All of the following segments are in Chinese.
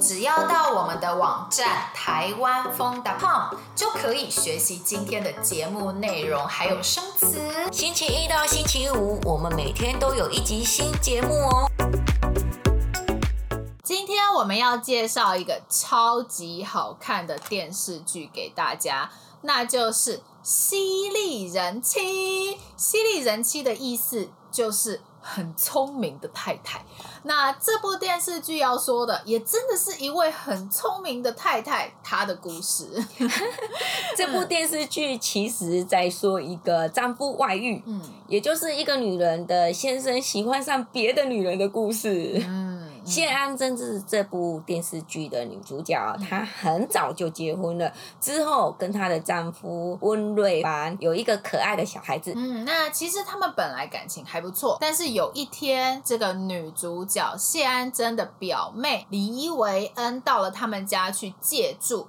只要到我们的网站台湾疯 .com 就可以学习今天的节目内容，还有生词。星期一到星期五，我们每天都有一集新节目哦。今天我们要介绍一个超级好看的电视剧给大家，那就是《犀利人妻》。犀利人妻的意思就是很聪明的太太。那这部电视剧要说的，也真的是一位很聪明的太太她的故事。这部电视剧其实在说一个丈夫外遇，嗯，也就是一个女人的先生喜欢上别的女人的故事。嗯。谢安真是这部电视剧的女主角，她很早就结婚了，之后跟她的丈夫温瑞凡有一个可爱的小孩子。嗯，那其实他们本来感情还不错，但是有一天，这个女主角谢安真的表妹黎维恩到了他们家去借住。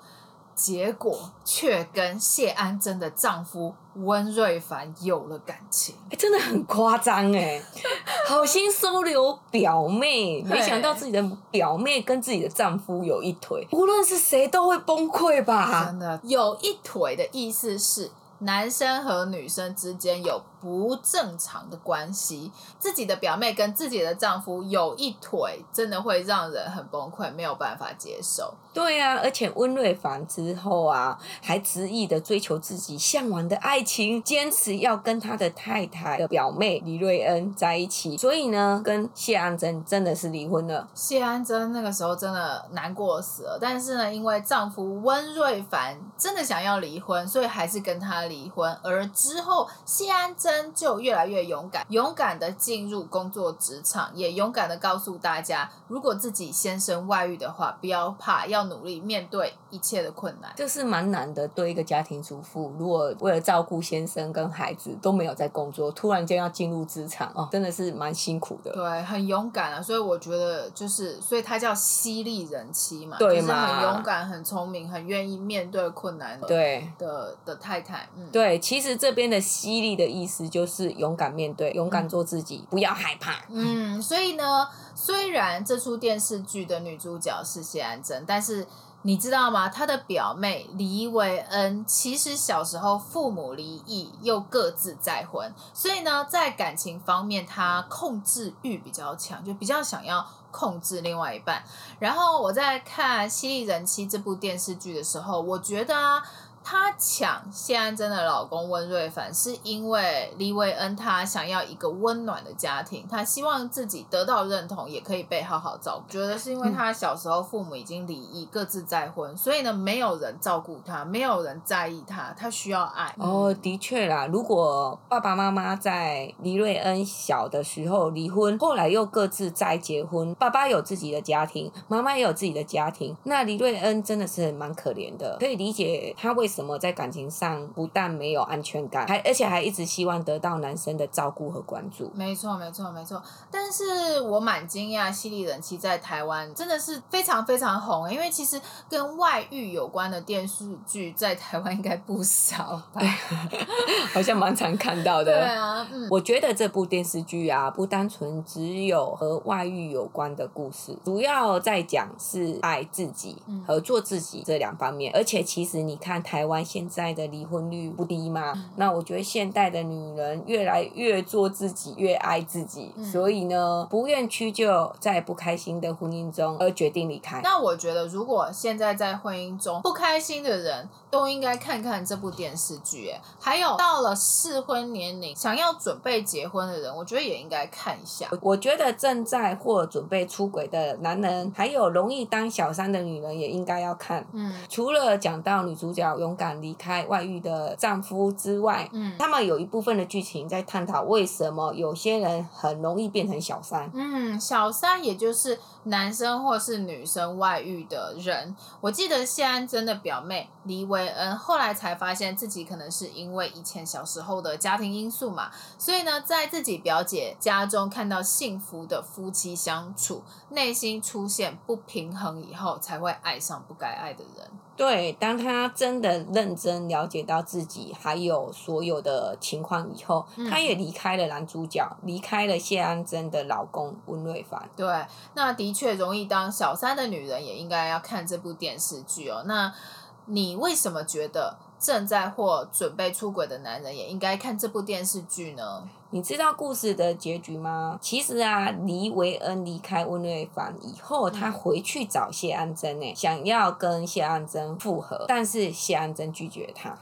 结果却跟谢安珍的丈夫温瑞凡有了感情，欸、真的很夸张哎！好心收留表妹，没想到自己的表妹跟自己的丈夫有一腿，无论是谁都会崩溃吧？真的有一腿的意思是男生和女生之间有。不正常的关系，自己的表妹跟自己的丈夫有一腿，真的会让人很崩溃，没有办法接受。对啊，而且温瑞凡之后啊，还执意的追求自己向往的爱情，坚持要跟他的太太的表妹李瑞恩在一起。所以呢，跟谢安珍真的是离婚了。谢安珍那个时候真的难过死了，但是呢，因为丈夫温瑞凡真的想要离婚，所以还是跟他离婚。而之后谢安珍。就越来越勇敢，勇敢的进入工作职场，也勇敢的告诉大家，如果自己先生外遇的话，不要怕，要努力面对一切的困难。这是蛮难的，对一个家庭主妇，如果为了照顾先生跟孩子都没有在工作，突然间要进入职场，哦，真的是蛮辛苦的。对，很勇敢啊，所以我觉得就是，所以他叫犀利人妻嘛，对嘛，就是很勇敢、很聪明、很愿意面对困难的，对的的太太。嗯，对，其实这边的犀利的意思。就是勇敢面对，勇敢做自己，嗯、不要害怕。嗯，所以呢，虽然这出电视剧的女主角是谢安珍，但是你知道吗？她的表妹黎维恩其实小时候父母离异，又各自再婚，所以呢，在感情方面，她控制欲比较强，就比较想要控制另外一半。然后我在看《犀利人妻》这部电视剧的时候，我觉得啊。她抢谢安珍的老公温瑞凡，是因为黎维恩他想要一个温暖的家庭，他希望自己得到认同，也可以被好好照顾。觉得是因为他小时候父母已经离异，各自再婚，所以呢，没有人照顾他，没有人在意他，他需要爱。哦，的确啦，如果爸爸妈妈在黎瑞恩小的时候离婚，后来又各自再结婚，爸爸有自己的家庭，妈妈也有自己的家庭，那黎瑞恩真的是蛮可怜的，可以理解他为。什么在感情上不但没有安全感，还而且还一直希望得到男生的照顾和关注。没错，没错，没错。但是我蛮惊讶，《犀利人妻》在台湾真的是非常非常红，因为其实跟外遇有关的电视剧在台湾应该不少吧？好像蛮常看到的。对啊，嗯，我觉得这部电视剧啊，不单纯只有和外遇有关的故事，主要在讲是爱自己和做自己这两方面。而且其实你看台。台湾现在的离婚率不低嘛？嗯、那我觉得现代的女人越来越做自己，越爱自己，嗯、所以呢，不愿屈就在不开心的婚姻中而决定离开。那我觉得，如果现在在婚姻中不开心的人，都应该看看这部电视剧。哎，还有到了适婚年龄想要准备结婚的人，我觉得也应该看一下。我觉得正在或准备出轨的男人，还有容易当小三的女人，也应该要看。嗯，除了讲到女主角勇敢离开外遇的丈夫之外，嗯，他们有一部分的剧情在探讨为什么有些人很容易变成小三。嗯，小三也就是男生或是女生外遇的人。我记得谢安珍的表妹黎维恩后来才发现自己可能是因为以前小时候的家庭因素嘛，所以呢，在自己表姐家中看到幸福的夫妻相处，内心出现不平衡以后，才会爱上不该爱的人。对，当他真的认真了解到自己还有所有的情况以后，嗯、他也离开了男主角，离开了谢安珍的老公温瑞凡。对，那的确容易当小三的女人也应该要看这部电视剧哦。那你为什么觉得正在或准备出轨的男人也应该看这部电视剧呢？你知道故事的结局吗？其实啊，黎维恩离开温瑞凡以后，他回去找谢安珍呢，想要跟谢安珍复合，但是谢安珍拒绝他。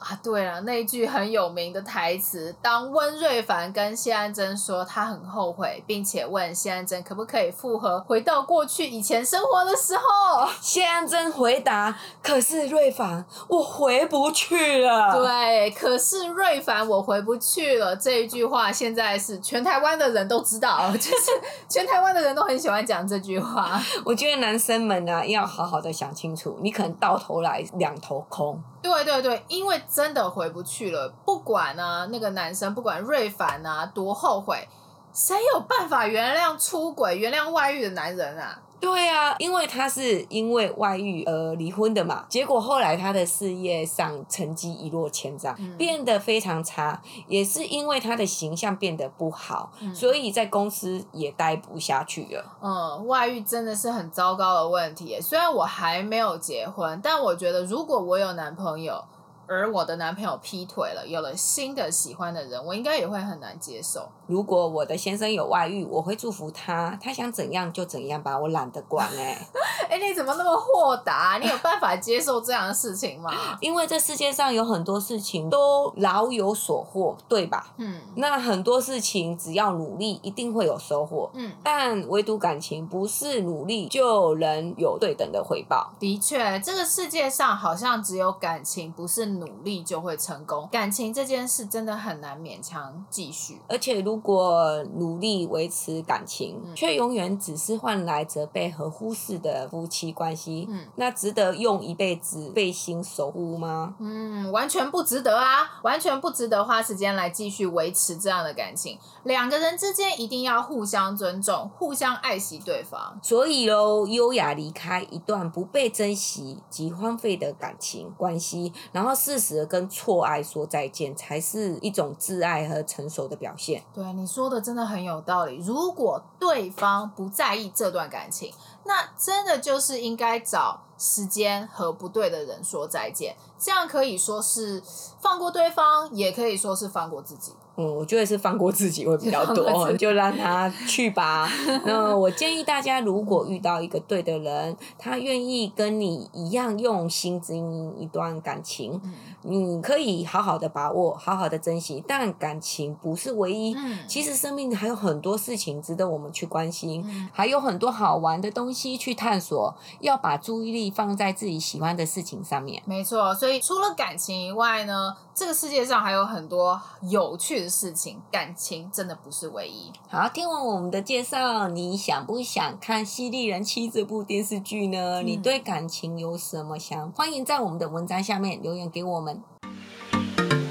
啊，对了，那句很有名的台词，当温瑞凡跟谢安珍说他很后悔，并且问谢安珍可不可以复合，回到过去以前生活的时候，谢安珍回答：“可是瑞凡，我回不去了。”对，可是瑞凡，我回不去了。这一句话现在是全台湾的人都知道，就是全台湾的人都很喜欢讲这句话。我觉得男生们呢，要好好的想清楚，你可能到头来两头空。对对对，因为真的回不去了。不管啊，那个男生不管瑞凡啊多后悔，谁有办法原谅出轨、原谅外遇的男人啊？对啊，因为他是因为外遇而离婚的嘛，结果后来他的事业上成绩一落千丈，嗯、变得非常差，也是因为他的形象变得不好，嗯、所以在公司也待不下去了。嗯，外遇真的是很糟糕的问题。虽然我还没有结婚，但我觉得如果我有男朋友。而我的男朋友劈腿了，有了新的喜欢的人，我应该也会很难接受。如果我的先生有外遇，我会祝福他，他想怎样就怎样吧，我懒得管 哎、欸。哎、欸，你怎么那么豁达？你有办法接受这样的事情吗？因为这世界上有很多事情都老有所获，对吧？嗯。那很多事情只要努力，一定会有收获。嗯。但唯独感情，不是努力就能有对等的回报。的确，这个世界上好像只有感情，不是。努力就会成功，感情这件事真的很难勉强继续。而且，如果努力维持感情，嗯、却永远只是换来责备和忽视的夫妻关系，嗯，那值得用一辈子费心守护吗？嗯，完全不值得啊，完全不值得花时间来继续维持这样的感情。两个人之间一定要互相尊重，互相爱惜对方。所以喽，优雅离开一段不被珍惜及荒废的感情关系，然后。适时的跟错爱说再见，才是一种挚爱和成熟的表现。对，你说的真的很有道理。如果对方不在意这段感情，那真的就是应该找时间和不对的人说再见。这样可以说是放过对方，也可以说是放过自己。嗯，我觉得是放过自己会比较多，就让他去吧。那我建议大家，如果遇到一个对的人，他愿意跟你一样用心经营一段感情，你可以好好的把握，好好的珍惜。但感情不是唯一，其实生命还有很多事情值得我们去关心，还有很多好玩的东西去探索。要把注意力放在自己喜欢的事情上面。没错，所以除了感情以外呢，这个世界上还有很多有趣的事情，感情真的不是唯一。好，听完我们的介绍，你想不想看《犀利人妻》这部电视剧呢？嗯、你对感情有什么想？欢迎在我们的文章下面留言给我们。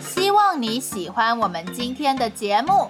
希望你喜欢我们今天的节目。